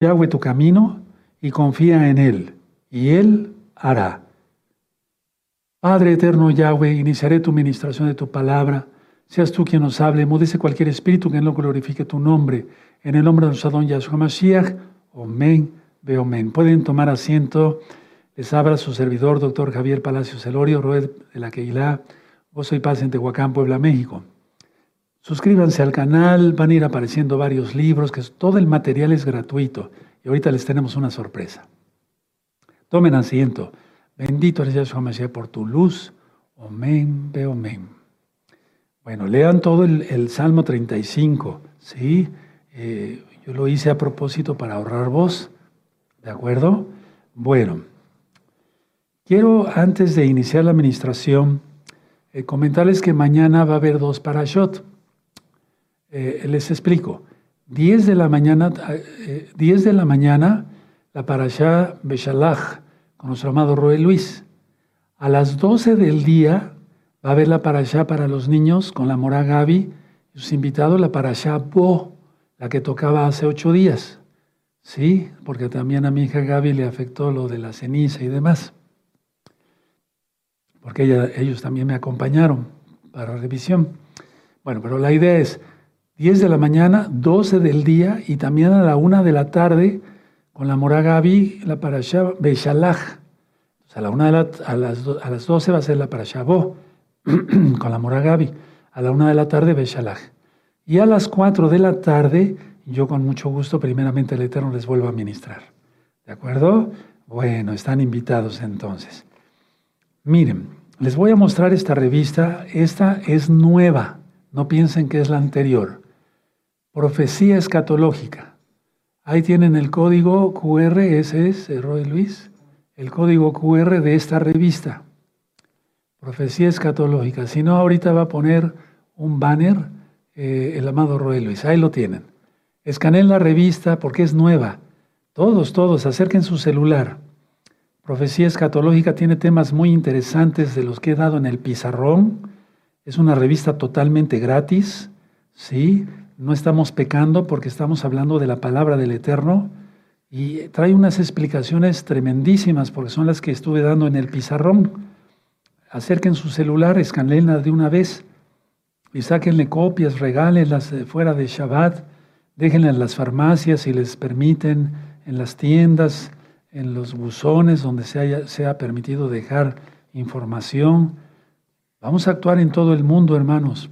Yahweh tu camino y confía en Él, y Él hará. Padre eterno Yahweh, iniciaré tu ministración de tu palabra. Seas tú quien nos hable, mudice cualquier espíritu que no glorifique tu nombre. En el nombre de nuestro don Yahshua Mashiach, Omen, Beomen. Pueden tomar asiento. Les abra su servidor, doctor Javier Palacios Elorio, Roed de la Queilá. Vos soy Paz en Tehuacán, Puebla, México. Suscríbanse al canal, van a ir apareciendo varios libros, que todo el material es gratuito. Y ahorita les tenemos una sorpresa. Tomen asiento. Bendito eres Yahshua Mashiach por tu luz. Omen, ve Bueno, lean todo el, Salmo 35, ¿sí? Eh, yo lo hice a propósito para ahorrar voz, ¿de acuerdo? Bueno, quiero antes de iniciar la administración eh, comentarles que mañana va a haber dos parashot. Eh, les explico. 10 de la mañana, 10 de la mañana, la parashá Beshalach, con nuestro amado Roe Luis. A las 12 del día va a haber la parashá para los niños con la mora Gaby y sus invitados, la parashá Bo, la que tocaba hace ocho días. Sí, porque también a mi hija Gaby le afectó lo de la ceniza y demás. Porque ellos también me acompañaron para revisión. Bueno, pero la idea es 10 de la mañana, 12 del día y también a la 1 de la tarde con la Mora Gabi, la parasha Beshalach. A, la una de a, las, a las 12 va a ser la parasha Bo, con la Mora Gabi. A la una de la tarde, Beshalach. Y a las 4 de la tarde, yo con mucho gusto, primeramente el Eterno les vuelvo a ministrar. ¿De acuerdo? Bueno, están invitados entonces. Miren, les voy a mostrar esta revista. Esta es nueva. No piensen que es la anterior. Profecía escatológica. Ahí tienen el código QR, ese es, Roy Luis, el código QR de esta revista. Profecía escatológica. Si no, ahorita va a poner un banner eh, el amado Roy Luis. Ahí lo tienen. Escaneen la revista porque es nueva. Todos, todos, acerquen su celular. Profecía escatológica tiene temas muy interesantes de los que he dado en el pizarrón. Es una revista totalmente gratis, ¿sí? No estamos pecando porque estamos hablando de la palabra del Eterno y trae unas explicaciones tremendísimas porque son las que estuve dando en el pizarrón. Acerquen su celular, escaneenla de una vez y sáquenle copias, regálenlas fuera de Shabbat, déjenlas en las farmacias si les permiten, en las tiendas, en los buzones donde se haya, sea permitido dejar información. Vamos a actuar en todo el mundo, hermanos.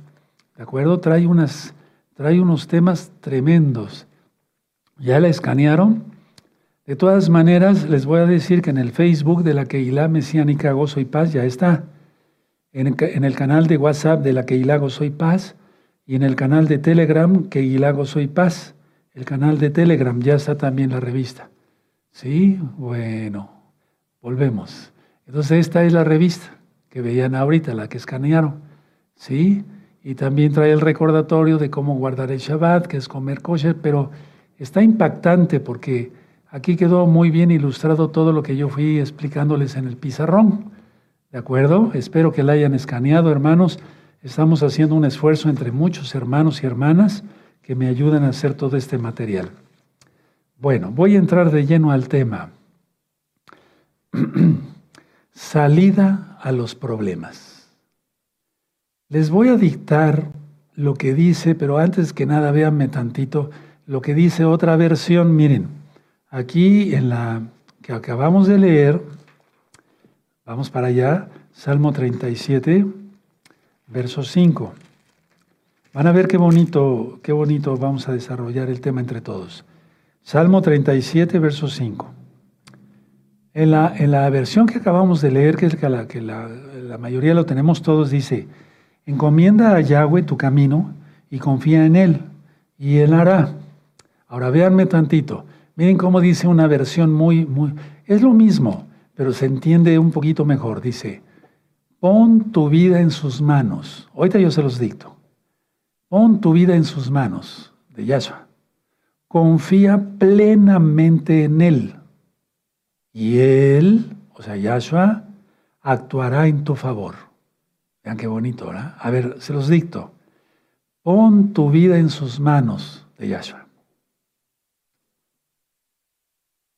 ¿De acuerdo? Trae unas trae unos temas tremendos. ¿Ya la escanearon? De todas maneras, les voy a decir que en el Facebook de la Keilah Mesiánica Gozo y Paz ya está. En el, canal de WhatsApp de la Keilah Gozo y Paz y en el canal de Telegram Keilah Gozo y Paz. El canal de Telegram ya está también la revista. ¿Sí? Bueno, volvemos. Entonces esta es la revista que veían ahorita, la que escanearon. ¿Sí? Y también trae el recordatorio de cómo guardar el Shabbat, que es comer kosher, pero está impactante porque aquí quedó muy bien ilustrado todo lo que yo fui explicándoles en el pizarrón. ¿De acuerdo? Espero que la hayan escaneado, hermanos. Estamos haciendo un esfuerzo entre muchos hermanos y hermanas que me ayudan a hacer todo este material. Bueno, voy a entrar de lleno al tema. Salida a los problemas. Les voy a dictar lo que dice, pero antes que nada véanme tantito lo que dice otra versión. Miren, aquí en la que acabamos de leer, vamos para allá, Salmo 37, verso 5. Van a ver qué bonito, qué bonito vamos a desarrollar el tema entre todos. Salmo 37, verso 5. En la, en la versión que acabamos de leer, que es la que la, la mayoría lo tenemos todos, dice, Encomienda a Yahweh tu camino y confía en Él, y Él hará. Ahora véanme tantito. Miren cómo dice una versión muy, muy... Es lo mismo, pero se entiende un poquito mejor. Dice, pon tu vida en sus manos. Ahorita yo se los dicto. Pon tu vida en sus manos, de Yahshua. Confía plenamente en Él. Y Él, o sea, Yahshua, actuará en tu favor. Vean qué bonito, ¿verdad? A ver, se los dicto. Pon tu vida en sus manos de Yahshua.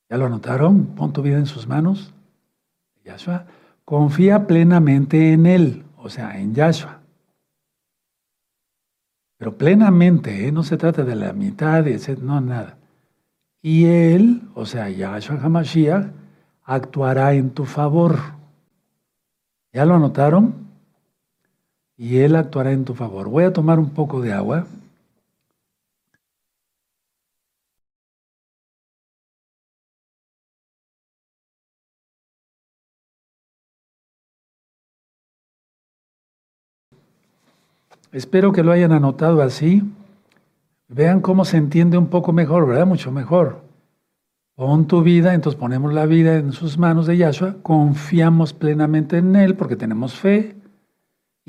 ¿Ya lo anotaron? Pon tu vida en sus manos. Yahshua. Confía plenamente en Él, o sea, en Yahshua. Pero plenamente, ¿eh? no se trata de la mitad, no, nada. Y Él, o sea, Yahshua HaMashiach, actuará en tu favor. ¿Ya lo anotaron? Y Él actuará en tu favor. Voy a tomar un poco de agua. Espero que lo hayan anotado así. Vean cómo se entiende un poco mejor, ¿verdad? Mucho mejor. Pon tu vida, entonces ponemos la vida en sus manos de Yahshua, confiamos plenamente en Él porque tenemos fe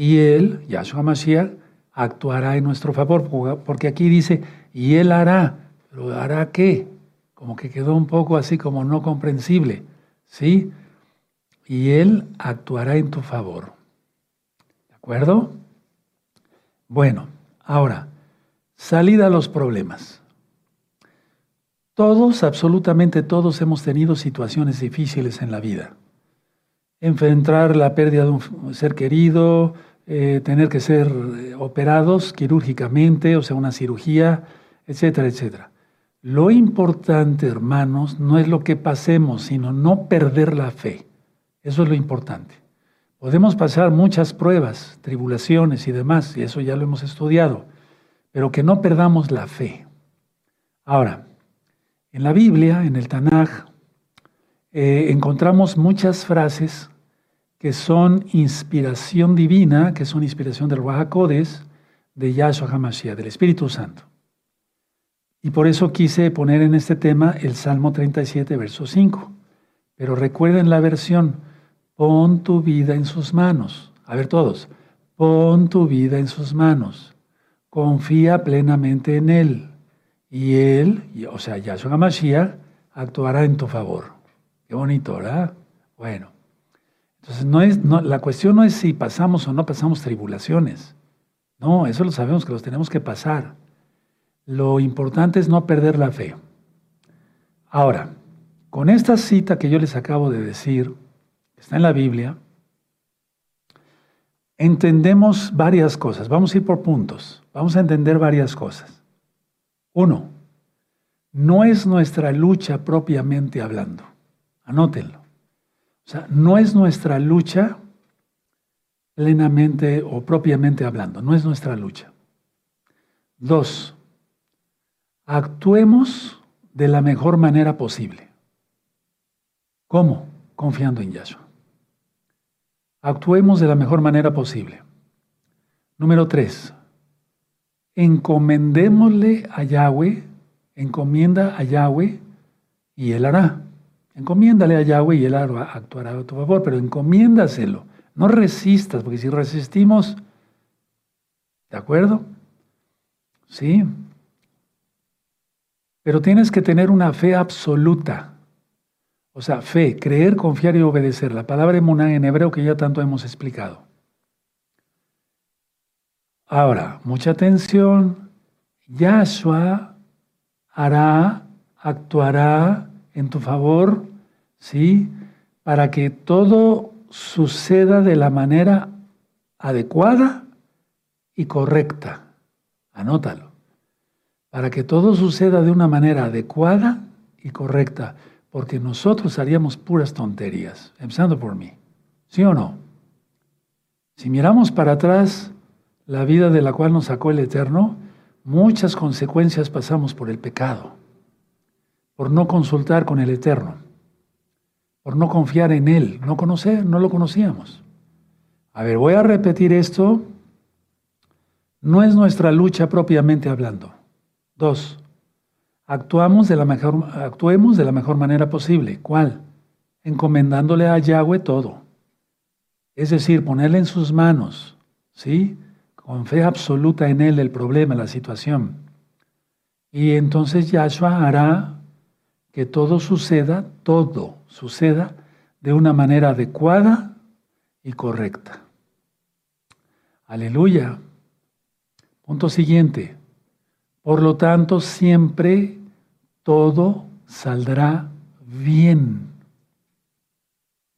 y Él, Yahshua Mashiach, actuará en nuestro favor, porque aquí dice, y Él hará, pero ¿hará qué? Como que quedó un poco así como no comprensible, ¿sí? Y Él actuará en tu favor. ¿De acuerdo? Bueno, ahora, salida a los problemas. Todos, absolutamente todos, hemos tenido situaciones difíciles en la vida. Enfrentar la pérdida de un ser querido, eh, tener que ser eh, operados quirúrgicamente, o sea, una cirugía, etcétera, etcétera. Lo importante, hermanos, no es lo que pasemos, sino no perder la fe. Eso es lo importante. Podemos pasar muchas pruebas, tribulaciones y demás, y eso ya lo hemos estudiado, pero que no perdamos la fe. Ahora, en la Biblia, en el Tanaj, eh, encontramos muchas frases que son inspiración divina, que son inspiración del Ruach de Yahshua HaMashiach, del Espíritu Santo. Y por eso quise poner en este tema el Salmo 37, verso 5. Pero recuerden la versión, Pon tu vida en sus manos. A ver todos, pon tu vida en sus manos. Confía plenamente en Él. Y Él, o sea, Yahshua Mashiach, actuará en tu favor. Qué bonito, ¿verdad? Bueno. Entonces, no es, la cuestión no es si pasamos o no pasamos tribulaciones. No, eso lo sabemos que los tenemos que pasar. Lo importante es no perder la fe. Ahora, con esta cita que yo les acabo de decir, está en la Biblia, entendemos varias cosas. Vamos a ir por puntos. Vamos a entender varias cosas. Uno, no es nuestra lucha propiamente hablando. Anótenlo. O sea, no es nuestra lucha plenamente o propiamente hablando. No es nuestra lucha. Dos, actuemos de la mejor manera posible. ¿Cómo? Confiando en Yahshua. Actuemos de la mejor manera posible. Número tres, encomendémosle a Yahweh, encomienda a Yahweh y Él hará. Encomiéndale a Yahweh y Él actuará a tu favor, pero encomiéndaselo. No resistas, porque si resistimos, ¿de acuerdo? Sí. Pero tienes que tener una fe absoluta. O sea, fe, creer, confiar y obedecer. La palabra emuná en hebreo que ya tanto hemos explicado. Ahora, mucha atención. Yahshua hará, actuará en tu favor, ¿sí? Para que todo suceda de la manera adecuada y correcta. Anótalo. Para que todo suceda de una manera adecuada y correcta porque nosotros haríamos puras tonterías, empezando por mí. ¿Sí o no? Si miramos para atrás la vida de la cual nos sacó el Eterno, muchas consecuencias pasamos por el pecado, por no consultar con el Eterno, por no confiar en Él, no conocer, no lo conocíamos. A ver, voy a repetir esto. No es nuestra lucha propiamente hablando. Dos, actuamos de la mejor, actuemos de la mejor manera posible. ¿Cuál? Encomendándole a Yahweh todo. Es decir, ponerle en sus manos, ¿sí? Con fe absoluta en Él el problema, la situación. Y entonces Yahshua hará que todo suceda, todo suceda de una manera adecuada y correcta. Aleluya. Punto siguiente. Por lo tanto, siempre todo saldrá bien.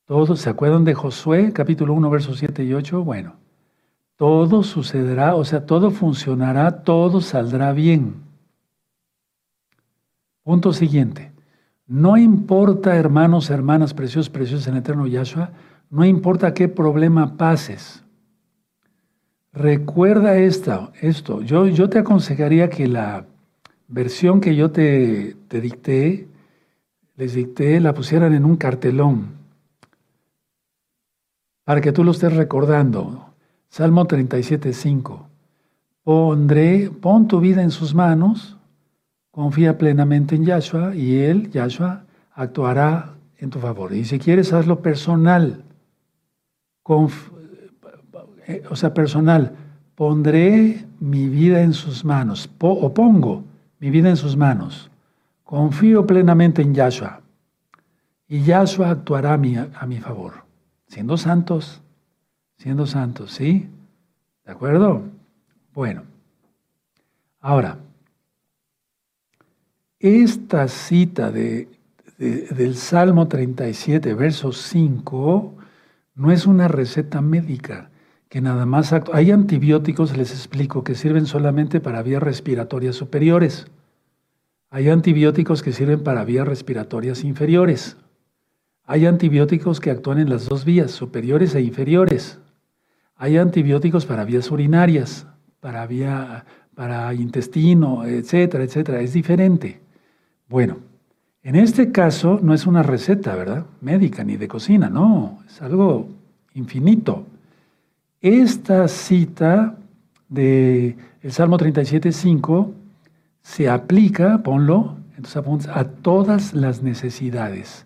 Todos, ¿se acuerdan de Josué, capítulo 1, versos 7 y 8? Bueno, todo sucederá, o sea, todo funcionará, todo saldrá bien. Punto siguiente. No importa, hermanos, hermanas, preciosos, preciosos en eterno Yahshua, no importa qué problema pases. Recuerda esto, esto. Yo, yo te aconsejaría que la versión que yo te, te dicté, les dicté, la pusieran en un cartelón para que tú lo estés recordando. Salmo 37, 5. Pondré, pon tu vida en sus manos, confía plenamente en Yahshua y Él, Yahshua, actuará en tu favor. Y si quieres, hazlo personal. Eh, o sea, personal. Pondré mi vida en sus manos, o pongo mi vida en sus manos. Confío plenamente en Yahshua. Y Yahshua actuará a mi, a mi favor siendo santos, siendo santos, ¿sí? ¿De acuerdo? Bueno, ahora, esta cita de, del Salmo 37, verso 5, no es una receta médica que nada más... Hay antibióticos, les explico, que sirven solamente para vías respiratorias superiores. Hay antibióticos que sirven para vías respiratorias inferiores. Hay antibióticos que actúan en las dos vías, superiores e inferiores. Hay antibióticos para vías urinarias, para vía para intestino, etcétera, etcétera. Es diferente. Bueno, en este caso no es una receta, ¿verdad? Médica ni de cocina, no, es algo infinito. Esta cita de el Salmo 37.5 se aplica, ponlo, entonces a todas las necesidades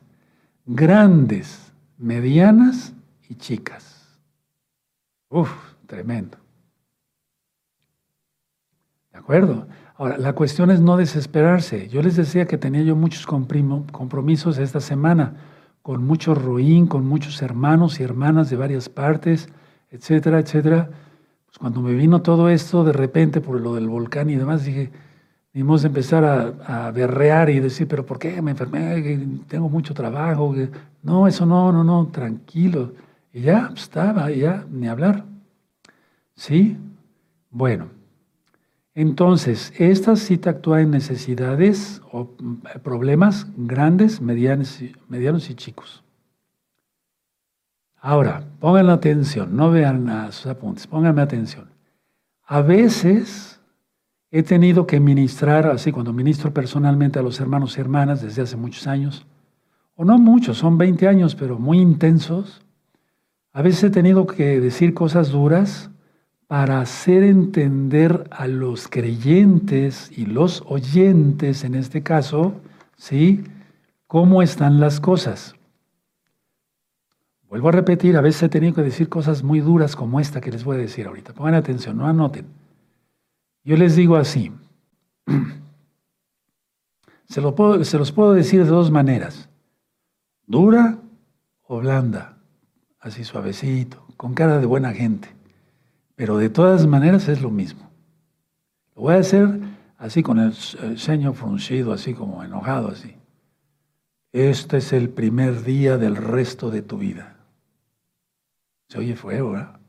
grandes, medianas y chicas. Uf, tremendo. ¿De acuerdo? Ahora, la cuestión es no desesperarse. Yo les decía que tenía yo muchos compromisos esta semana, con mucho ruin, con muchos hermanos y hermanas de varias partes, etcétera, etcétera. Pues cuando me vino todo esto de repente por lo del volcán y demás, dije, Dimos de empezar a, berrear y decir, pero ¿por qué me enfermé? Tengo mucho trabajo. No, eso no, no, no, tranquilo. Y ya pues, estaba, ya ni hablar. ¿Sí? Bueno, entonces, esta cita actúa en necesidades o eh, problemas grandes, medianos, medianos y chicos. Ahora, pongan atención, no vean a sus apuntes, pónganme atención. A veces He tenido que ministrar, así cuando ministro personalmente a los hermanos y hermanas desde hace muchos años, o no muchos, son 20 años, pero muy intensos. A veces he tenido que decir cosas duras para hacer entender a los creyentes y los oyentes, en este caso, ¿sí? cómo están las cosas. Vuelvo a repetir, a veces he tenido que decir cosas muy duras como esta que les voy a decir ahorita. Pongan atención, no anoten. Yo les digo así, se, se los puedo decir de dos maneras, dura o blanda, así suavecito, con cara de buena gente, pero de todas maneras es lo mismo. Lo voy a hacer así con el ceño fruncido, así como enojado, así. Este es el primer día del resto de tu vida. Se oye fuego, ¿verdad?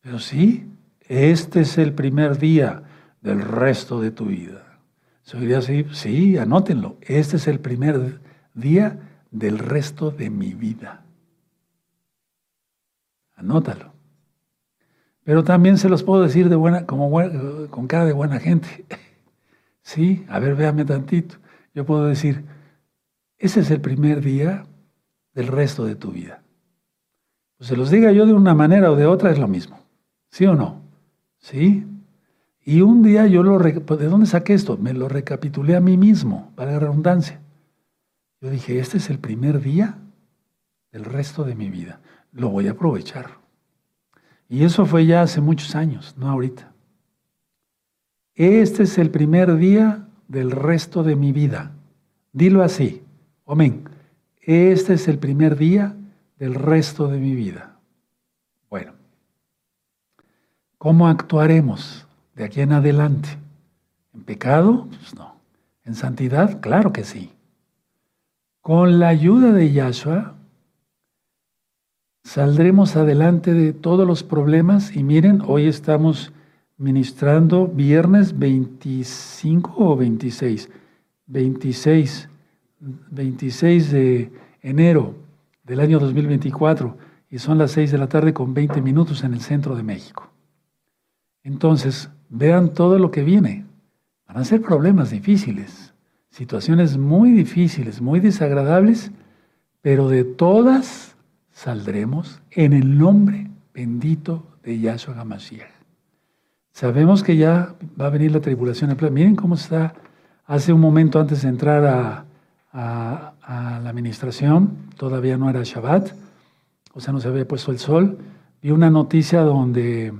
Pero sí, este es el primer día del resto de tu vida. ¿Se oiría así? Sí, anótenlo. Este es el primer día del resto de mi vida. Anótalo. Pero también se los puedo decir de buena, como con cara de buena gente. Sí, a ver, véame tantito. Yo puedo decir, ese es el primer día del resto de tu vida. Pues se los diga yo de una manera o de otra, es lo mismo. ¿Sí o no? ¿Sí? Y un día yo lo, ¿de dónde saqué esto? Me lo recapitulé a mí mismo, para la redundancia. Yo dije, este es el primer día del resto de mi vida. Lo voy a aprovechar. Y eso fue ya hace muchos años, no ahorita. Este es el primer día del resto de mi vida. Dilo así. Amén. Este es el primer día del resto de mi vida. Bueno. ¿Cómo actuaremos de aquí en adelante? ¿En pecado? Pues no. ¿En santidad? Claro que sí. Con la ayuda de Yahshua, saldremos adelante de todos los problemas y miren, hoy estamos ministrando viernes 25 o 26, 26, 26 de enero del año 2024 y son las 6 de la tarde con 20 minutos en el centro de México. Entonces, vean todo lo que viene. Van a ser problemas difíciles, situaciones muy difíciles, muy desagradables, pero de todas saldremos en el nombre bendito de Yahshua HaMashiach. Sabemos que ya va a venir la tribulación. Miren cómo está, hace un momento antes de entrar a, a la administración, todavía no era Shabbat, o sea, no se había puesto el sol, vi una noticia donde,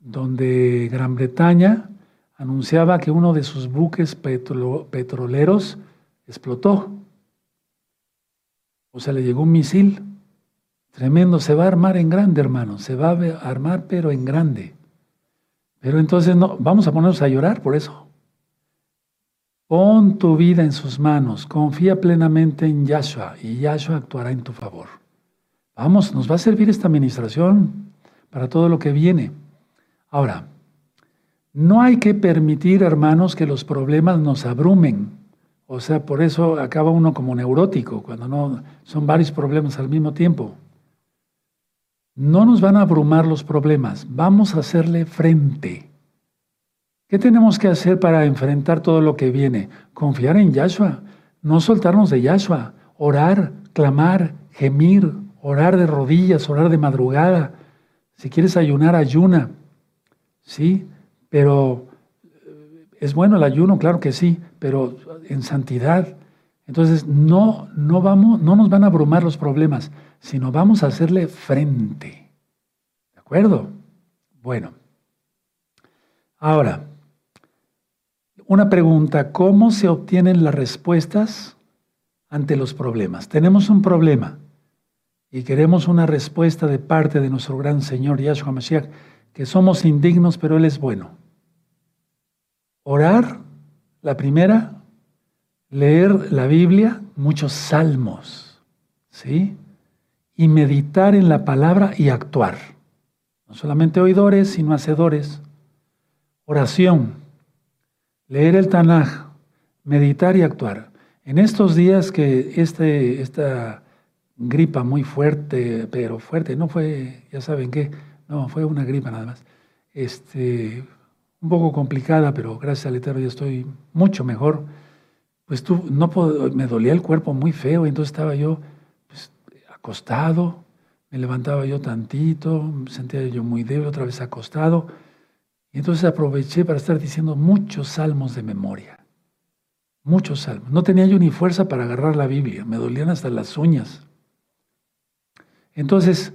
donde Gran Bretaña anunciaba que uno de sus buques petroleros explotó. O sea, le llegó un misil Tremendo, se va a armar en grande, hermano, se va a armar pero en grande. Pero entonces no, vamos a ponernos a llorar por eso. Pon tu vida en sus manos, confía plenamente en Yahshua y Yahshua actuará en tu favor. Vamos, nos va a servir esta administración para todo lo que viene. Ahora, no hay que permitir, hermanos, que los problemas nos abrumen. O sea, por eso acaba uno como neurótico, cuando no son varios problemas al mismo tiempo. No nos van a abrumar los problemas, vamos a hacerle frente. ¿Qué tenemos que hacer para enfrentar todo lo que viene? Confiar en Yahshua, no soltarnos de Yahshua, orar, clamar, gemir, orar de rodillas, orar de madrugada. Si quieres ayunar, ayuna. Sí, pero eh, es bueno el ayuno, claro que sí, pero en santidad. Entonces, no, no, vamos, no nos van a abrumar los problemas sino vamos a hacerle frente. ¿De acuerdo? Bueno. Ahora, una pregunta, ¿cómo se obtienen las respuestas ante los problemas? Tenemos un problema y queremos una respuesta de parte de nuestro gran Señor Yahshua Mashiach, que somos indignos, pero Él es bueno. Orar, la primera, leer la Biblia, muchos salmos, ¿sí? Y meditar en la palabra y actuar. No solamente oidores, sino hacedores. Oración, leer el Tanaj, meditar y actuar. En estos días que este, esta gripa muy fuerte, pero fuerte, no fue, ya saben qué, no, fue una gripa nada más. Este, un poco complicada, pero gracias al Eterno ya estoy mucho mejor. Pues tú, no me dolía el cuerpo muy feo, entonces estaba yo acostado, me levantaba yo tantito, me sentía yo muy débil, otra vez acostado. Y entonces aproveché para estar diciendo muchos salmos de memoria. Muchos salmos. No tenía yo ni fuerza para agarrar la Biblia, me dolían hasta las uñas. Entonces,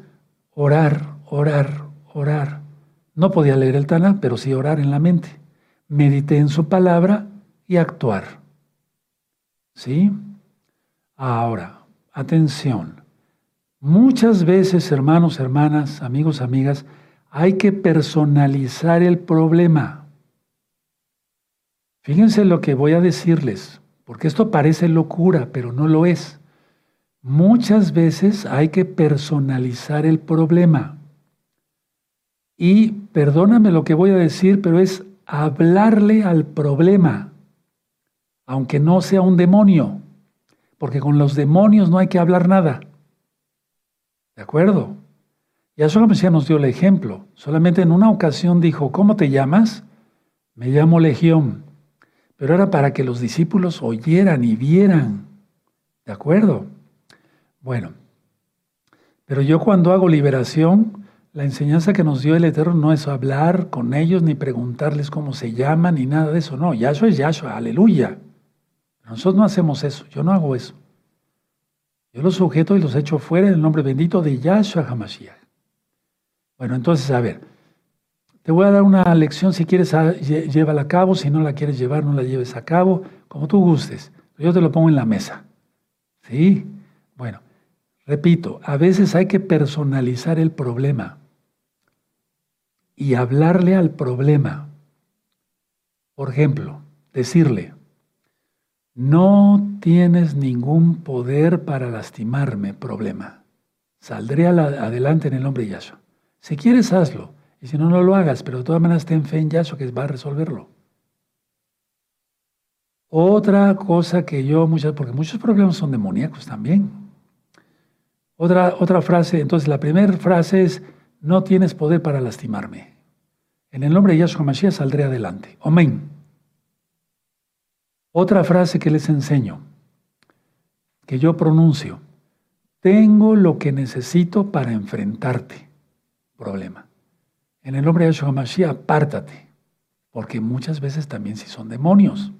orar, orar, orar. No podía leer el Tana, pero sí orar en la mente. Medité en su palabra y actuar. ¿Sí? Ahora, atención. Muchas veces, hermanos, hermanas, amigos, amigas, hay que personalizar el problema. Fíjense lo que voy a decirles, porque esto parece locura, pero no lo es. Muchas veces hay que personalizar el problema. Y perdóname lo que voy a decir, pero es hablarle al problema, aunque no sea un demonio, porque con los demonios no hay que hablar nada. ¿De acuerdo? Yahshua Mesías nos dio el ejemplo. Solamente en una ocasión dijo, ¿cómo te llamas? Me llamo Legión. Pero era para que los discípulos oyeran y vieran. ¿De acuerdo? Bueno, pero yo cuando hago liberación, la enseñanza que nos dio el Eterno no es hablar con ellos ni preguntarles cómo se llaman ni nada de eso. No, Yahshua es Yahshua, aleluya. Nosotros no hacemos eso, yo no hago eso. Yo los sujeto y los echo fuera en el nombre bendito de Yahshua HaMashiach. Bueno, entonces, a ver, te voy a dar una lección, si quieres, ah, llévala a cabo, si no la quieres llevar, no la lleves a cabo, como tú gustes. Yo te lo pongo en la mesa. ¿Sí? Bueno, repito, a veces hay que personalizar el problema y hablarle al problema. Por ejemplo, decirle, no tienes ningún poder para lastimarme, problema. Saldré adelante en el nombre de Yahshua. Si quieres, hazlo. Y si no, no lo hagas. Pero de todas maneras, ten fe en Yahshua que va a resolverlo. Otra cosa que yo, muchas, porque muchos problemas son demoníacos también. Otra, otra frase, entonces la primera frase es, no tienes poder para lastimarme. En el nombre de Yahshua Mashiach saldré adelante. Amén. Otra frase que les enseño, que yo pronuncio, tengo lo que necesito para enfrentarte. Problema. En el nombre de Yahshua Mashiach, apártate, porque muchas veces también si son demonios.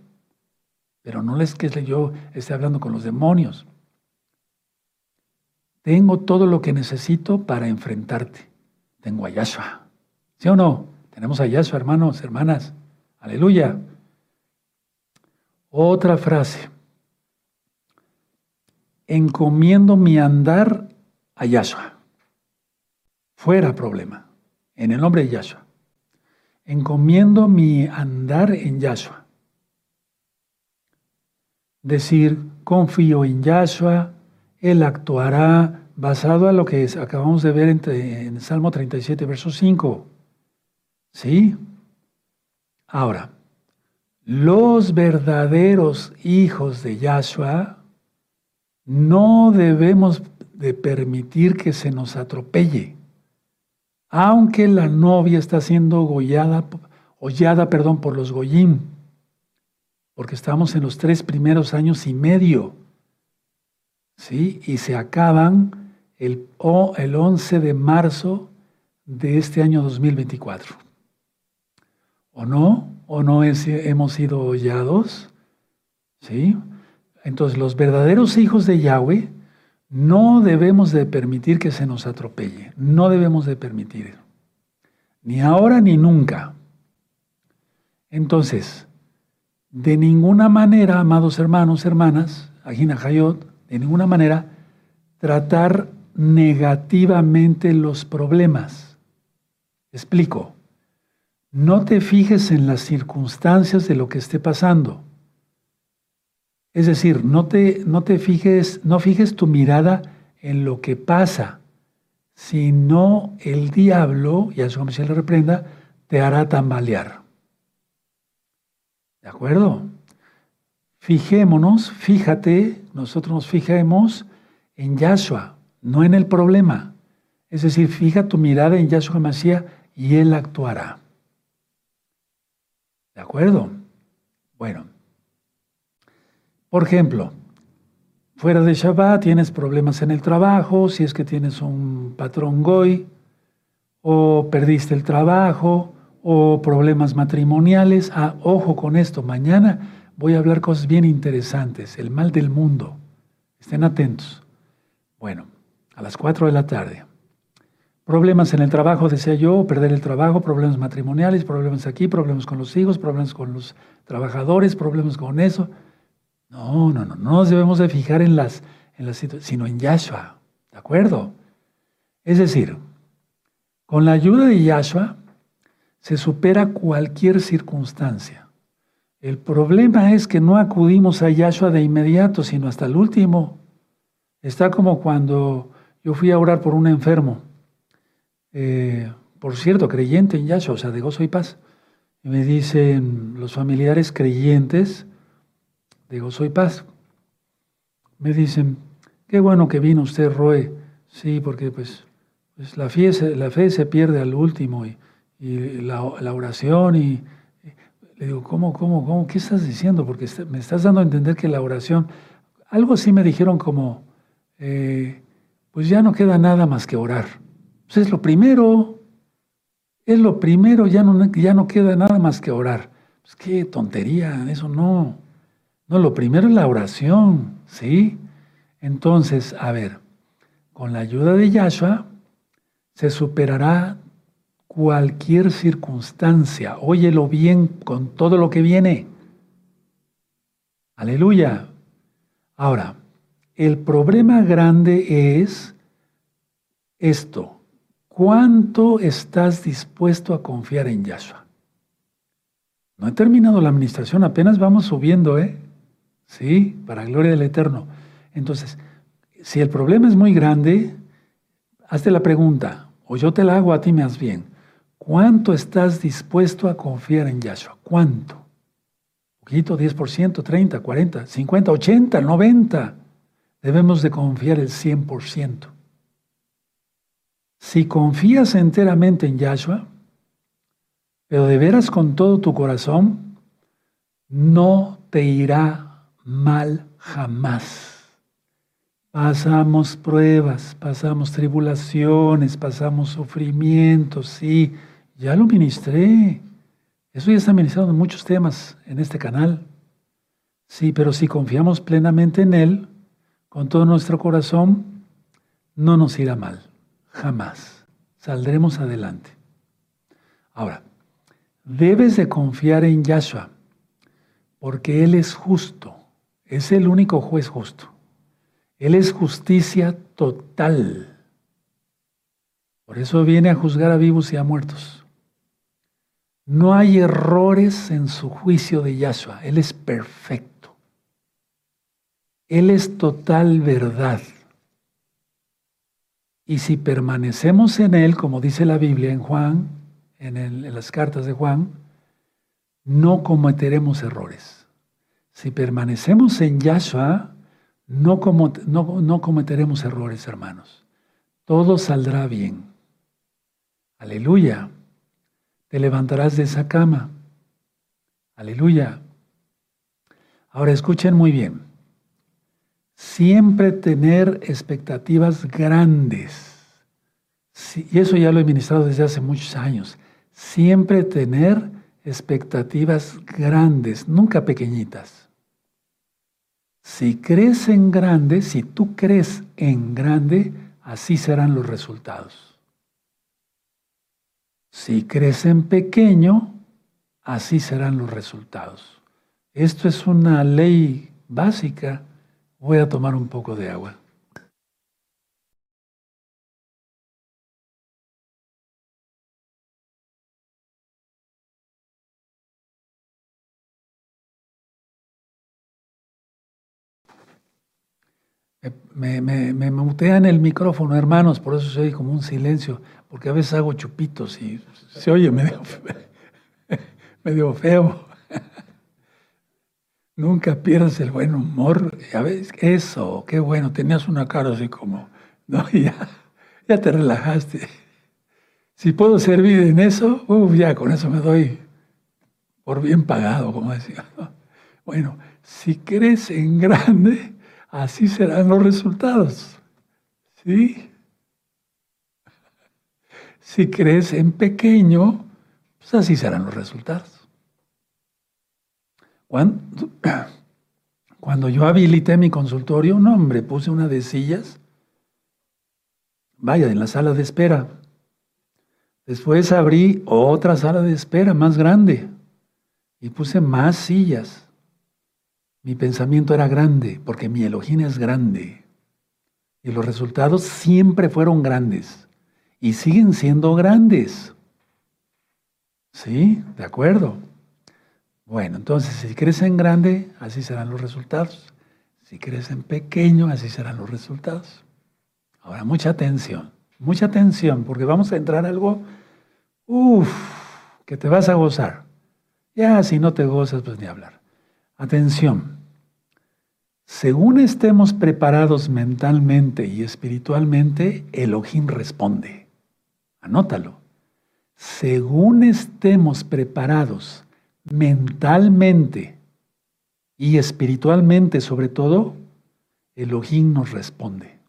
Pero no es que yo esté hablando con los demonios. Tengo todo lo que necesito para enfrentarte. Tengo a Yahshua. ¿Sí o no? Tenemos a Yahshua, hermanos, hermanas. Aleluya. Otra frase. Encomiendo mi andar a Yahshua. Fuera problema. En el nombre de Yahshua. Encomiendo mi andar en Yahshua. Decir, confío en Yahshua, Él actuará basado a lo que acabamos de ver en, Salmo 37, verso 5. ¿Sí? Ahora, los verdaderos hijos de Yahshua no debemos de permitir que se nos atropelle. Aunque la novia está siendo gollada, hollada perdón, por los goyim, porque estamos en los tres primeros años y medio, ¿sí? Y se acaban el, el 11 de marzo de este año 2024. ¿O no? ¿O no hemos sido hollados? ¿Sí? Entonces los verdaderos hijos de Yahweh no debemos de permitir que se nos atropelle. No debemos de permitir. Ni ahora ni nunca. Entonces, de ninguna manera, amados hermanos, hermanas, Agina Hayot, de ninguna manera tratar negativamente los problemas. Explico. No te fijes en las circunstancias de lo que esté pasando. Es decir, no te, no te fijes, no fijes tu mirada en lo que pasa, sino el diablo, y a su le reprenda, te hará tambalear. ¿De acuerdo? Fijémonos, fíjate, nosotros nos fijemos en Yahshua, no en el problema. Es decir, fija tu mirada en Yahshua Mashiach y Él actuará. ¿De acuerdo? Bueno, por ejemplo, fuera de Shabbat tienes problemas en el trabajo, si es que tienes un patrón goy, o perdiste el trabajo, o problemas matrimoniales. Ah, ojo con esto, mañana voy a hablar cosas bien interesantes, el mal del mundo. Estén atentos. Bueno, a las 4 de la tarde. Problemas en el trabajo, decía yo, perder el trabajo, problemas matrimoniales, problemas aquí, problemas con los hijos, problemas con los trabajadores, problemas con eso. No, no, no, no nos debemos de fijar en las, en las situaciones, sino en Yahshua, ¿de acuerdo? Es decir, con la ayuda de Yahshua se supera cualquier circunstancia. El problema es que no acudimos a Yahshua de inmediato, sino hasta el último. Está como cuando yo fui a orar por un enfermo eh, por cierto, creyente en Yahshua, o sea, de gozo y paz. Y me dicen los familiares creyentes de gozo y paz. Me dicen, qué bueno que vino usted, Roe. Sí, porque pues, pues la, fe, se pierde al último y, la, oración y, le digo, ¿cómo, cómo, cómo? ¿Qué estás diciendo? Porque me estás dando a entender que la oración, algo así me dijeron como, eh, pues ya no queda nada más que orar. Pues es lo primero, es lo primero, ya no, ya no queda nada más que orar. Pues qué tontería, eso no. No, lo primero es la oración, ¿sí? Entonces, a ver, con la ayuda de Yahshua se superará cualquier circunstancia. Óyelo bien con todo lo que viene. Aleluya. Ahora, el problema grande es esto. ¿Cuánto estás dispuesto a confiar en Yahshua? No he terminado la administración, apenas vamos subiendo, ¿eh? ¿sí? Para gloria del Eterno. Entonces, si el problema es muy grande, hazte la pregunta, o yo te la hago a ti más bien. ¿Cuánto estás dispuesto a confiar en Yahshua? ¿Cuánto? poquito, 10%, 30, 40, 50, 80, 90. Debemos de confiar el 100%. Si confías enteramente en Yahshua, pero de veras con todo tu corazón, no te irá mal jamás. Pasamos pruebas, pasamos tribulaciones, pasamos sufrimientos, sí, ya lo ministré. Eso ya está ministrado en muchos temas en este canal. Sí, pero si confiamos plenamente en Él, con todo nuestro corazón, no nos irá mal, jamás. Saldremos adelante. Ahora, debes de confiar en Yahshua, porque Él es justo, es el único juez justo. Él es justicia total. Por eso viene a juzgar a vivos y a muertos. No hay errores en su juicio de Yahshua. Él es perfecto. Él es total verdad. Y si permanecemos en Él, como dice la Biblia en Juan, en, las cartas de Juan, no cometeremos errores. Si permanecemos en Yahshua, no, no cometeremos errores, hermanos. Todo saldrá bien. Aleluya te levantarás de esa cama. Aleluya. Ahora escuchen muy bien. Siempre tener expectativas grandes. y eso ya lo he ministrado desde hace muchos años. Siempre tener expectativas grandes, nunca pequeñitas. Si crees en grande, si tú crees en grande, así serán los resultados. Si crecen pequeño, así serán los resultados. Esto es una ley básica. Voy a tomar un poco de agua. Me, me, me, mutean el micrófono, hermanos, por eso se oye como un silencio porque a veces hago chupitos y se oye medio, medio feo. Nunca pierdas el buen humor. A veces, eso, qué bueno, tenías una cara así como, no, ya, ya te relajaste. Si puedo servir en eso, ya con eso me doy por bien pagado, como decía. Bueno, si crees en grande, así serán los resultados. ¿Sí? Si crees en pequeño, pues así serán los resultados. Cuando, cuando yo habilité mi consultorio, no hombre, puse una de sillas, vaya, en la sala de espera. Después abrí otra sala de espera más grande y puse más sillas. Mi pensamiento era grande, porque mi Elohim es grande. Y los resultados siempre fueron grandes y siguen siendo grandes. ¿Sí? ¿De acuerdo? Bueno, entonces si crecen grande, así serán los resultados. Si crecen pequeño, así serán los resultados. Ahora, mucha atención, mucha atención, porque vamos a entrar a algo, uff, que te vas a gozar. Ya, si no te gozas, pues ni hablar. Atención. Según estemos preparados mentalmente y espiritualmente, Elohim responde. Anótalo. Según estemos preparados mentalmente y espiritualmente sobre todo, Elohim nos responde.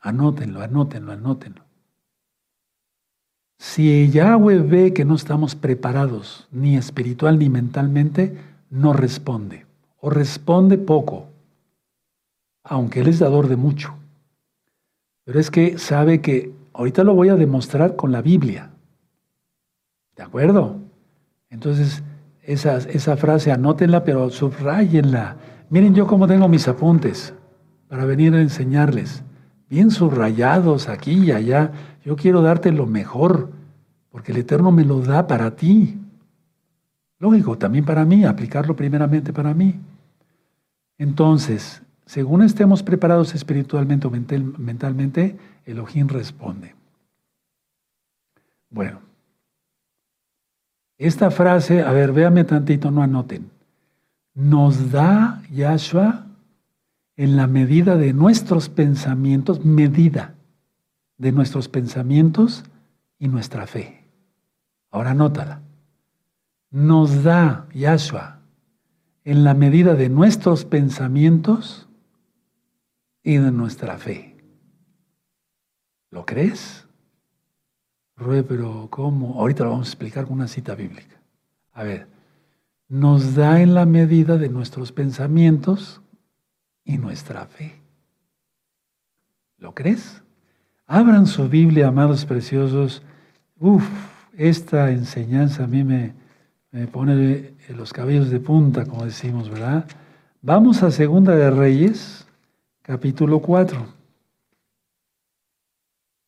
Anótenlo, anótenlo, anótenlo. Si Yahweh ve que no estamos preparados ni espiritual ni mentalmente, no responde. O responde poco, aunque Él es dador de mucho. Pero es que sabe que Ahorita lo voy a demostrar con la Biblia. ¿De acuerdo? Entonces, esa, esa frase anótenla, pero subrayenla. Miren yo cómo tengo mis apuntes para venir a enseñarles. Bien subrayados aquí y allá. Yo quiero darte lo mejor, porque el Eterno me lo da para ti. Lógico, también para mí, aplicarlo primeramente para mí. Entonces, según estemos preparados espiritualmente o mentalmente, Elohim responde. Bueno, esta frase, a ver, véame tantito, no anoten. Nos da Yahshua en la medida de nuestros pensamientos, medida de nuestros pensamientos y nuestra fe. Ahora anótala. Nos da Yahshua en la medida de nuestros pensamientos y de nuestra fe. ¿Lo crees? Rue, pero ¿cómo? Ahorita lo vamos a explicar con una cita bíblica. A ver, nos da en la medida de nuestros pensamientos y nuestra fe. ¿Lo crees? Abran su Biblia, amados preciosos. Uf, esta enseñanza a mí me, me pone los cabellos de punta, como decimos, ¿verdad? Vamos a Segunda de Reyes, capítulo 4.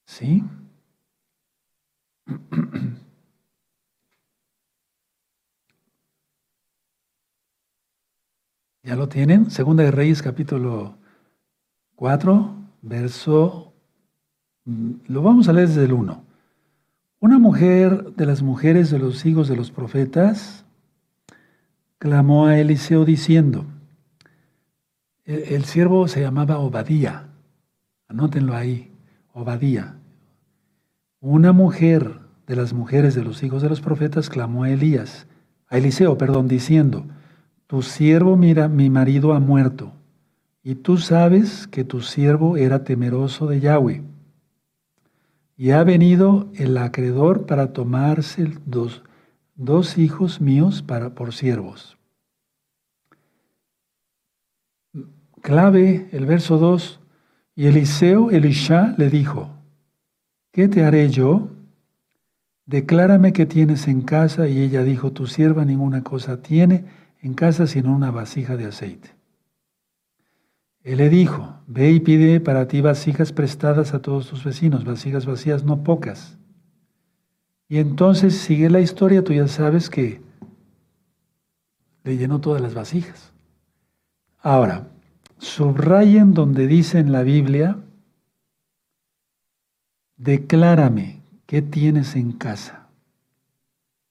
¿Sí? ¿Ya lo tienen? Segunda de Reyes, capítulo 4, verso... Mm, lo vamos a leer desde el 1. Una mujer de las mujeres de los hijos de los profetas clamó a Eliseo diciendo, el, el siervo se llamaba Obadía, anótenlo ahí, Obadía. Una mujer de las mujeres de los hijos de los profetas clamó a Elías, a Eliseo, perdón, diciendo, tu siervo mira, mi marido ha muerto, y tú sabes que tu siervo era temeroso de Yahweh. Y ha venido el acreedor para tomarse dos, hijos míos para, por siervos. Clave el verso 2. Y Eliseo, Elisha, le dijo, ¿qué te haré yo? Declárame qué tienes en casa. Y ella dijo, tu sierva ninguna cosa tiene en casa sino una vasija de aceite. Él le dijo, ve y pide para ti vasijas prestadas a todos tus vecinos, vasijas vacías, no pocas. Y entonces sigue la historia, tú ya sabes que le llenó todas las vasijas. Ahora, subrayen donde dice en la Biblia, declárame qué tienes en casa.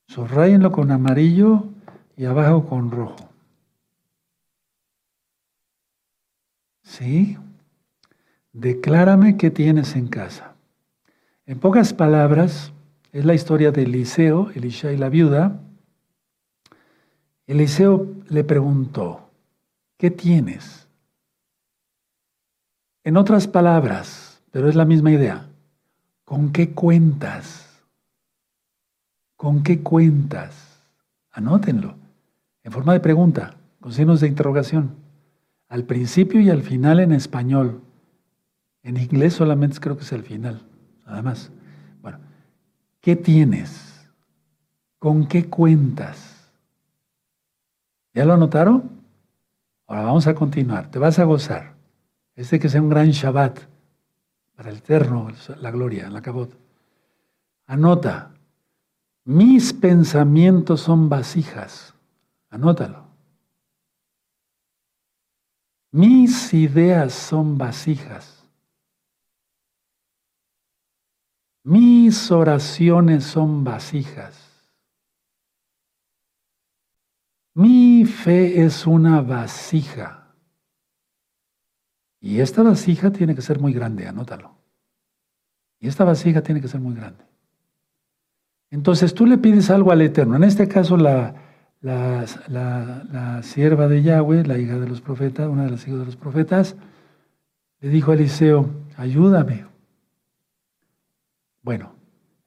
Subrayenlo con amarillo y abajo con rojo. ¿Sí? Declárame qué tienes en casa. En pocas palabras, es la historia de Eliseo, Elisha y la viuda. Eliseo le preguntó, ¿qué tienes? En otras palabras, pero es la misma idea, ¿con qué cuentas? ¿Con qué cuentas? Anótenlo, en forma de pregunta, con signos de interrogación al principio y al final en español. En inglés solamente creo que es el final, nada más. Bueno, ¿qué tienes? ¿Con qué cuentas? ¿Ya lo anotaron? Ahora vamos a continuar. Te vas a gozar. Este que sea un gran Shabbat para el eterno, la gloria, la cabot. Anota. Mis pensamientos son vasijas. Anótalo. Mis ideas son vasijas. Mis oraciones son vasijas. Mi fe es una vasija. Y esta vasija tiene que ser muy grande, anótalo. Y esta vasija tiene que ser muy grande. Entonces tú le pides algo al Eterno. En este caso la, la, la, sierva de Yahweh, la hija de los profetas, una de las hijas de los profetas, le dijo a Eliseo, ayúdame. Bueno,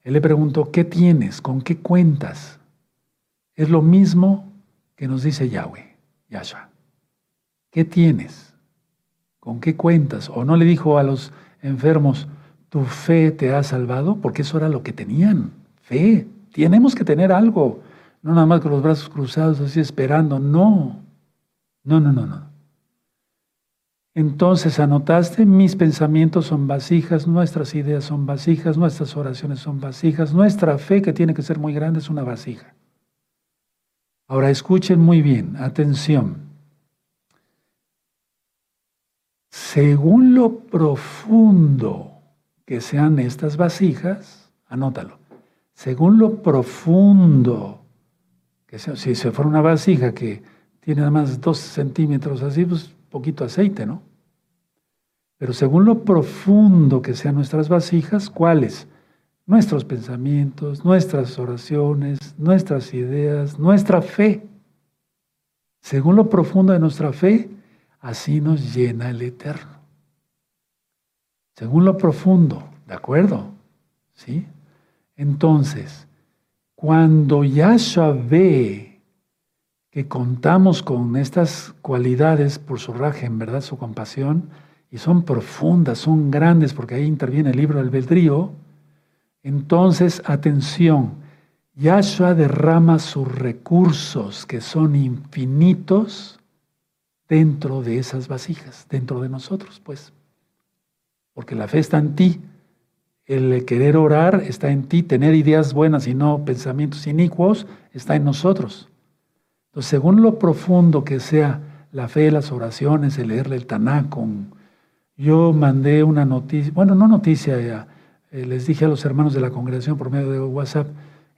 él le preguntó, ¿qué tienes? ¿Con qué cuentas? Es lo mismo que nos dice Yahweh, Yahshua. ¿Qué tienes? ¿Con qué cuentas? O no le dijo a los enfermos, tu fe te ha salvado, porque eso era lo que tenían, fe. Tenemos que tener algo. No nada más con los brazos cruzados así esperando. No. No, no, no, no. Entonces anotaste, mis pensamientos son vasijas, nuestras ideas son vasijas, nuestras oraciones son vasijas, nuestra fe que tiene que ser muy grande es una vasija. Ahora escuchen muy bien, atención. Según lo profundo que sean estas vasijas, anótalo, según lo profundo que sea, si se fuera una vasija que tiene nada más dos centímetros así, pues poquito aceite, ¿no? Pero según lo profundo que sean nuestras vasijas, ¿cuáles? Nuestros pensamientos, nuestras oraciones, nuestras ideas, nuestra fe. Según lo profundo de nuestra fe, así nos llena el Eterno. Según lo profundo, ¿de acuerdo? ¿Sí? Entonces, cuando Yahshua ve que contamos con estas cualidades por su raje, en verdad, su compasión, y son profundas, son grandes, porque ahí interviene el libro del Beldrío, entonces, atención, Yahshua derrama sus recursos que son infinitos dentro de esas vasijas, dentro de nosotros, pues. Porque la fe está en ti, el querer orar está en ti, tener ideas buenas y no pensamientos inicuos está en nosotros. Entonces, según lo profundo que sea la fe, las oraciones, el leerle el con yo mandé una noticia, bueno, no noticia, eh, les dije a los hermanos de la congregación por medio de WhatsApp,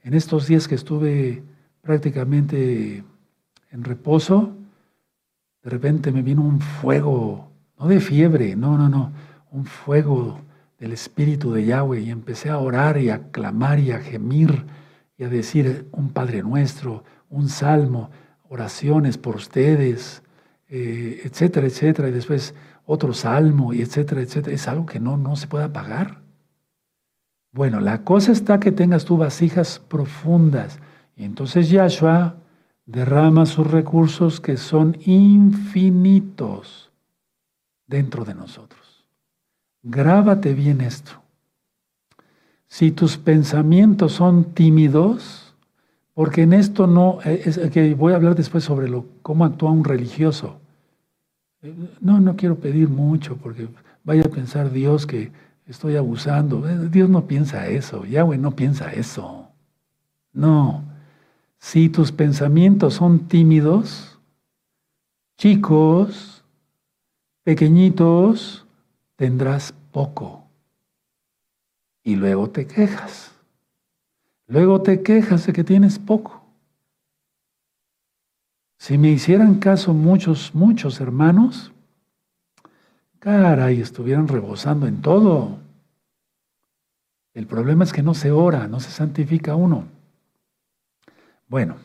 en estos días que estuve prácticamente en reposo, de repente me vino un fuego, no de fiebre, no, no, no, un fuego del Espíritu de Yahweh y empecé a orar y a clamar y a gemir y a decir un Padre Nuestro, un salmo, oraciones por ustedes, eh, etcétera, etcétera, y después otro salmo, y etcétera, etcétera. Es algo que no, no se puede apagar. Bueno, la cosa está que tengas tú vasijas profundas. Y entonces Yahshua derrama sus recursos que son infinitos dentro de nosotros. Grábate bien esto. Si tus pensamientos son tímidos, porque en esto no, es que voy a hablar después sobre lo, cómo actúa un religioso. No, no quiero pedir mucho porque vaya a pensar Dios que estoy abusando. Eh, Dios no piensa eso, Yahweh no piensa eso. No, si tus pensamientos son tímidos, chicos, pequeñitos, tendrás poco. Y luego te quejas. Luego te quejas de que tienes poco. Si me hicieran caso muchos, muchos hermanos, caray, estuvieran rebosando en todo. El problema es que no se ora, no se santifica uno. Bueno,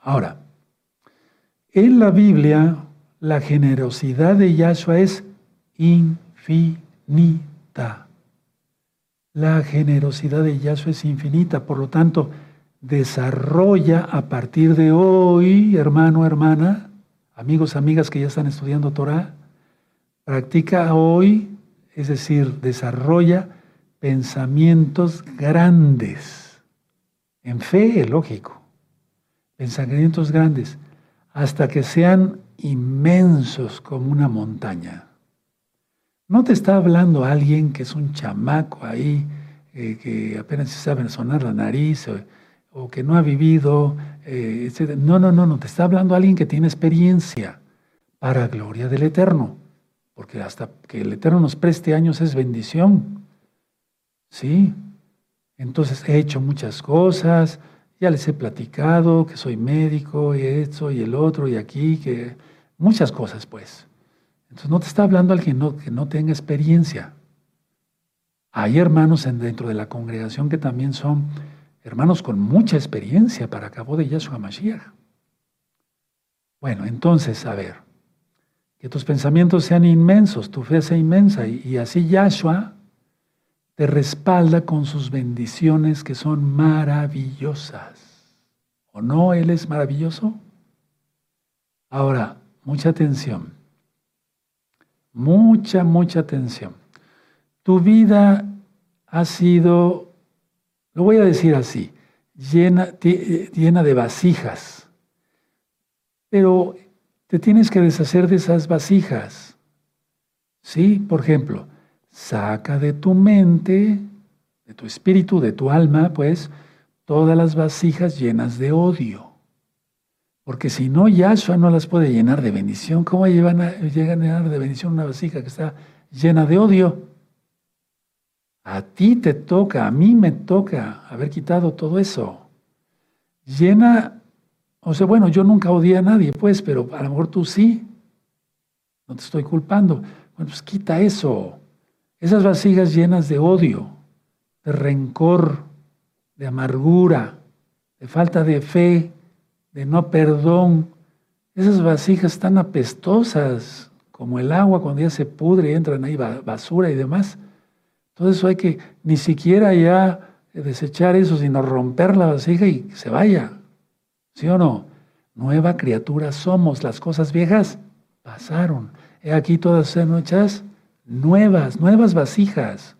ahora, en la Biblia la generosidad de Yahshua es infinita. La generosidad de Yahshua es infinita, por lo tanto, desarrolla a partir de hoy, hermano, hermana, amigos, amigas que ya están estudiando Torah, practica hoy, es decir, desarrolla pensamientos grandes, en fe, lógico, pensamientos grandes, hasta que sean inmensos como una montaña. No te está hablando alguien que es un chamaco ahí, eh, que apenas sabe sonar la nariz, o que no ha vivido, eh, etc. No, no, no, no, te está hablando alguien que tiene experiencia para gloria del Eterno, porque hasta que el Eterno nos preste años es bendición. Sí, entonces he hecho muchas cosas, ya les he platicado que soy médico y esto y el otro y aquí, que muchas cosas pues. Entonces no te está hablando alguien no, que no tenga experiencia. Hay hermanos dentro de la congregación que también son hermanos con mucha experiencia para cabo de Yahshua Mashiach. Bueno, entonces, a ver, que tus pensamientos sean inmensos, tu fe sea inmensa, y, así Yahshua te respalda con sus bendiciones que son maravillosas. ¿O no? Él es maravilloso. Ahora, mucha atención. Mucha, mucha atención. Tu vida ha sido lo voy a decir así, llena, llena de vasijas. Pero te tienes que deshacer de esas vasijas. ¿Sí? Por ejemplo, saca de tu mente, de tu espíritu, de tu alma, pues, todas las vasijas llenas de odio. Porque si no, Yahshua no las puede llenar de bendición. ¿Cómo llegan a, llenar de bendición una vasija que está llena de odio? A ti te toca, a mí me toca haber quitado todo eso. Llena, o sea, bueno, yo nunca odié a nadie, pues, pero a lo mejor tú sí. No te estoy culpando. Bueno, pues quita eso. Esas vasijas llenas de odio, de rencor, de amargura, de falta de fe, de no perdón. Esas vasijas tan apestosas como el agua cuando ya se pudre y entran ahí basura y demás. Todo eso hay que ni siquiera ya desechar eso, sino romper la vasija y se vaya. ¿Sí o no? Nueva criatura somos. Las cosas viejas pasaron. He aquí todas sean hechas nuevas, nuevas vasijas.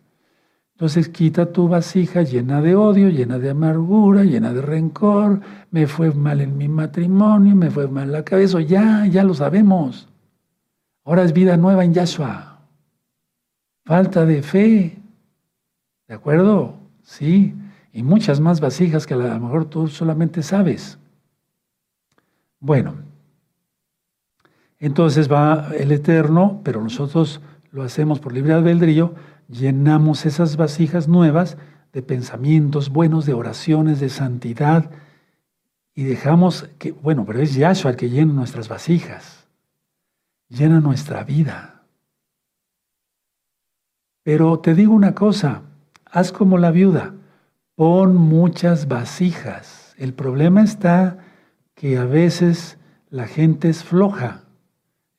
Entonces quita tu vasija llena de odio, llena de amargura, llena de rencor. Me fue mal en mi matrimonio, me fue mal la cabeza. Ya, ya lo sabemos. Ahora es vida nueva en Yahshua. Falta de fe. ¿De acuerdo? Sí. Y muchas más vasijas que a lo mejor tú solamente sabes. Bueno. Entonces va el Eterno, pero nosotros lo hacemos por libre albedrío llenamos esas vasijas nuevas de pensamientos buenos, de oraciones, de santidad, y dejamos que, bueno, pero es Yahshua el que llena nuestras vasijas, llena nuestra vida. Pero te digo una cosa, haz como la viuda, pon muchas vasijas. El problema está que a veces la gente es floja.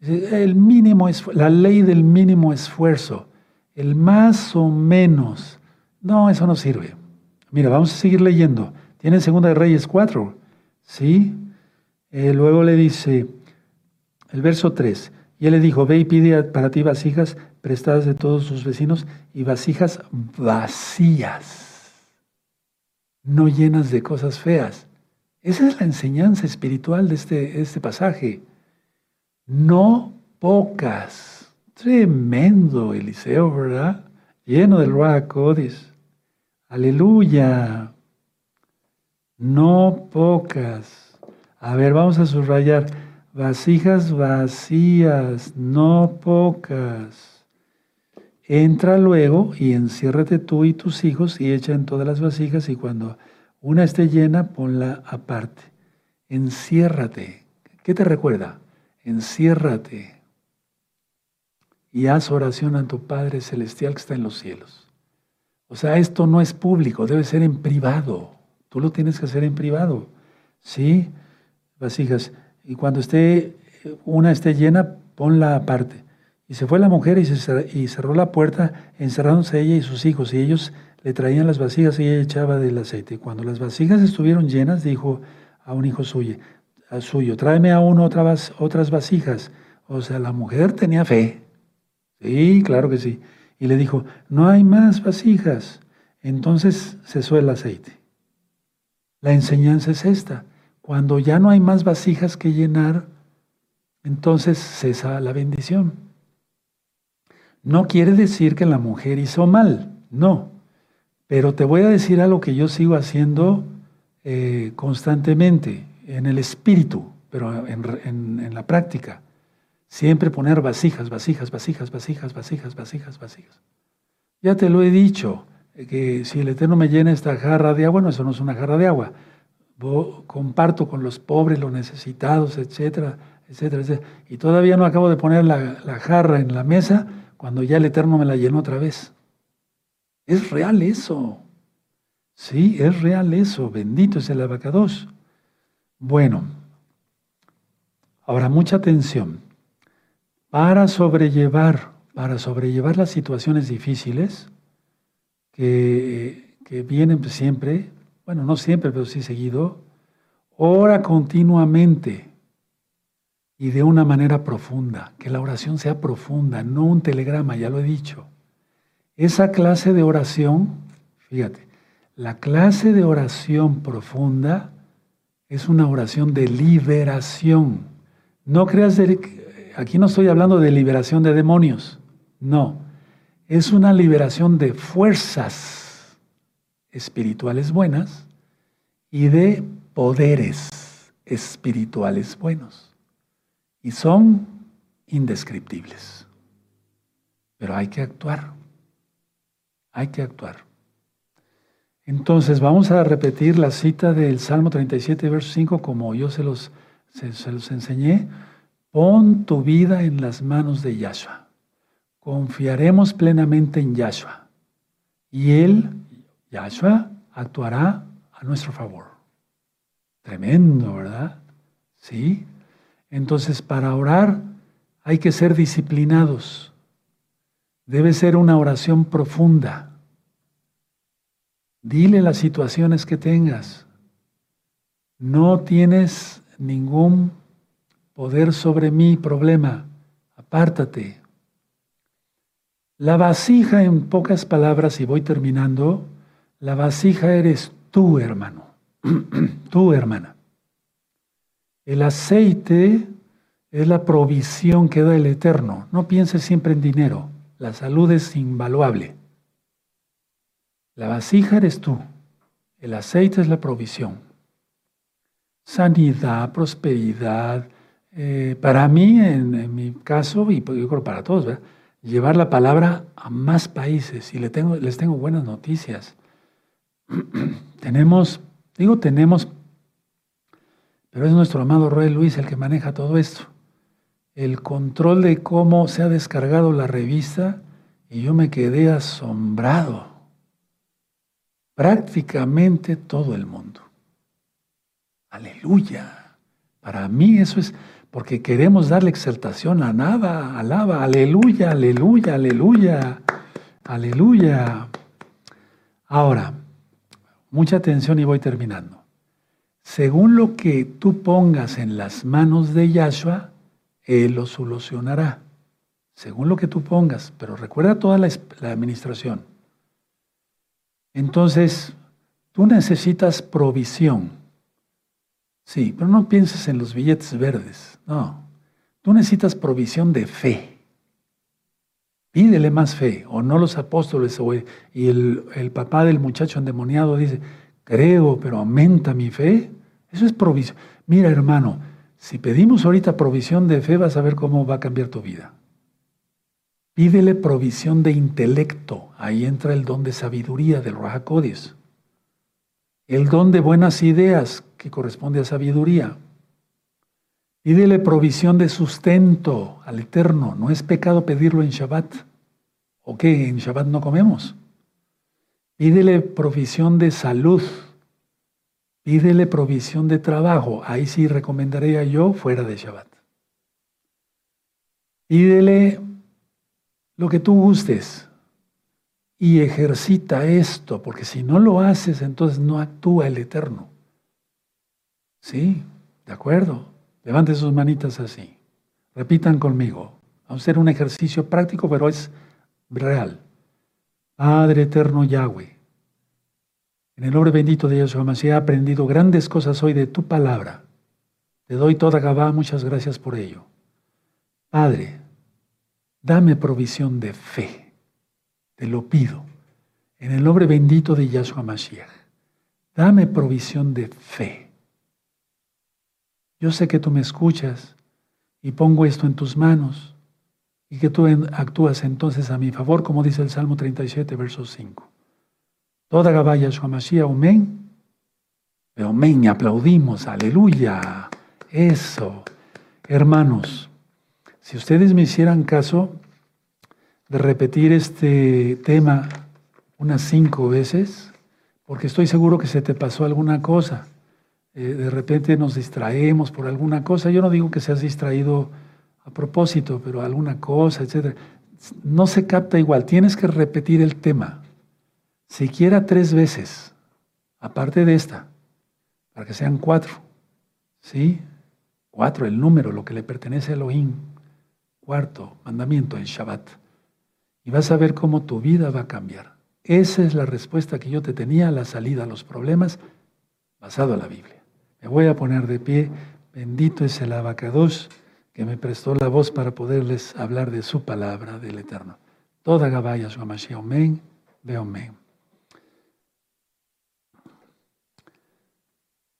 El mínimo es la ley del mínimo esfuerzo el más o menos. No, eso no sirve. Mira, vamos a seguir leyendo. Tiene Segunda de Reyes 4, ¿sí? Eh, luego le dice, el verso 3, y él le dijo, ve y pide para ti vasijas prestadas de todos sus vecinos y vasijas vacías, no llenas de cosas feas. Esa es la enseñanza espiritual de este, este pasaje. No pocas Tremendo Eliseo, ¿verdad? Lleno del Ruach Aleluya. No pocas. A ver, vamos a subrayar. Vasijas vacías, no pocas. Entra luego y enciérrate tú y tus hijos y echa en todas las vasijas y cuando una esté llena, ponla aparte. Enciérrate. ¿Qué te recuerda? Enciérrate y haz oración a tu Padre Celestial que está en los cielos. O sea, esto no es público, debe ser en privado. Tú lo tienes que hacer en privado. ¿Sí? Vasijas. Y cuando esté, una esté llena, ponla aparte. Y se fue la mujer y, y cerró la puerta, encerrándose ella y sus hijos. Y ellos le traían las vasijas y ella echaba del aceite. Cuando las vasijas estuvieron llenas, dijo a un hijo suyo, a suyo tráeme aún otras, otras vasijas. O sea, la mujer tenía fe. Sí, claro que sí. Y le dijo, no hay más vasijas. Entonces cesó el aceite. La enseñanza es esta. Cuando ya no hay más vasijas que llenar, entonces cesa la bendición. No quiere decir que la mujer hizo mal, no. Pero te voy a decir algo que yo sigo haciendo eh, constantemente, en el espíritu, pero en la práctica. Siempre poner vasijas, vasijas, vasijas, vasijas, vasijas, vasijas, vasijas. Ya te lo he dicho, que si el Eterno me llena esta jarra de agua, no, eso no es una jarra de agua. comparto con los pobres, los necesitados, etcétera, etcétera, etcétera. Y todavía no acabo de poner la, la jarra en la mesa cuando ya el Eterno me la llenó otra vez. Es real eso. Sí, es real eso. Bendito es el abacados. Bueno, ahora mucha atención para sobrellevar, para sobrellevar las situaciones difíciles que, que vienen siempre, bueno, no siempre, pero sí seguido, ora continuamente y de una manera profunda, que la oración sea profunda, no un telegrama, ya lo he dicho. Esa clase de oración, fíjate, la clase de oración profunda es una oración de liberación. No creas aquí no estoy hablando de liberación de demonios, no. Es una liberación de fuerzas espirituales buenas y de poderes espirituales buenos. Y son indescriptibles. Pero hay que actuar. Hay que actuar. Entonces vamos a repetir la cita del Salmo 37, verso 5, como yo se los, se, los enseñé. Pon tu vida en las manos de Yahshua. Confiaremos plenamente en Yahshua. Y Él, Yahshua, actuará a nuestro favor. Tremendo, ¿verdad? Sí. Entonces, para orar hay que ser disciplinados. Debe ser una oración profunda. Dile las situaciones que tengas. No tienes ningún poder sobre mi problema. Apártate. La vasija, en pocas palabras, y voy terminando, la vasija eres tú, hermano. tú, hermana. El aceite es la provisión que da el Eterno. No pienses siempre en dinero. La salud es invaluable. La vasija eres tú. El aceite es la provisión. Sanidad, prosperidad. Eh, para mí, en, mi caso, y pues yo creo para todos, llevar la palabra a más países. Y les tengo, les tengo buenas noticias. tenemos, digo tenemos, pero es nuestro amado Rey Luis el que maneja todo esto. El control de cómo se ha descargado la revista y yo me quedé asombrado prácticamente todo el mundo. Aleluya. Para mí eso es porque queremos darle exaltación a nada, alaba, aleluya, aleluya, aleluya, aleluya. Ahora, mucha atención y voy terminando. Según lo que tú pongas en las manos de Yahshua, Él lo solucionará. Según lo que tú pongas, pero recuerda toda la, la administración. Entonces, tú necesitas provisión. Sí, pero no pienses en los billetes verdes. No, tú necesitas provisión de fe. Pídele más fe, o no los apóstoles, o, y el, el papá del muchacho endemoniado dice, creo, pero aumenta mi fe. Eso es provisión. Mira, hermano, si pedimos ahorita provisión de fe, vas a ver cómo va a cambiar tu vida. Pídele provisión de intelecto. Ahí entra el don de sabiduría del Rahakodis. El don de buenas ideas, que corresponde a sabiduría. Pídele provisión de sustento al Eterno. No es pecado pedirlo en Shabbat. ¿O qué? En Shabbat no comemos. Pídele provisión de salud. Pídele provisión de trabajo. Ahí sí recomendaría yo fuera de Shabbat. Pídele lo que tú gustes y ejercita esto, porque si no lo haces, entonces no actúa el Eterno. ¿Sí? ¿De acuerdo? Levante sus manitas así. Repitan conmigo. Vamos a hacer un ejercicio práctico, pero es real. Padre eterno Yahweh, en el nombre bendito de Yahshua Mashiach he aprendido grandes cosas hoy de tu palabra. Te doy toda Gabá, muchas gracias por ello. Padre, Dame provisión de fe. Te lo pido. En el nombre bendito de Yahshua Mashiach. Dame provisión de fe. Yo sé que tú me escuchas y pongo esto en tus manos y que tú actúas entonces a mi favor, como dice el Salmo 37, verso 5. Toda Gabá Yahshua Mashiach, amén. Amén, aplaudimos, aleluya. Eso. Hermanos, si ustedes me hicieran caso de repetir este tema unas cinco veces, porque estoy seguro que se te pasó alguna cosa, eh, de repente nos distraemos por alguna cosa, yo no digo que seas distraído a propósito, pero alguna cosa, etc. No se capta igual, tienes que repetir el tema, siquiera tres veces, aparte de esta, para que sean cuatro, ¿sí? Cuatro, el número, lo que le pertenece a Elohim. Cuarto mandamiento, el Shabbat. Y vas a ver cómo tu vida va a cambiar. Esa es la respuesta que yo te tenía a la salida a los problemas basado en la Biblia. Me voy a poner de pie. Bendito es el abacados que me prestó la voz para poderles hablar de su palabra del Eterno. Toda Gabaya su amén, ve amén.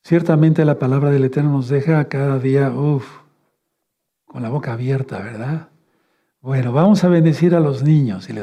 Ciertamente la palabra del Eterno nos deja cada día, uff, con la boca abierta, ¿verdad? Bueno, vamos a bendecir a los niños y le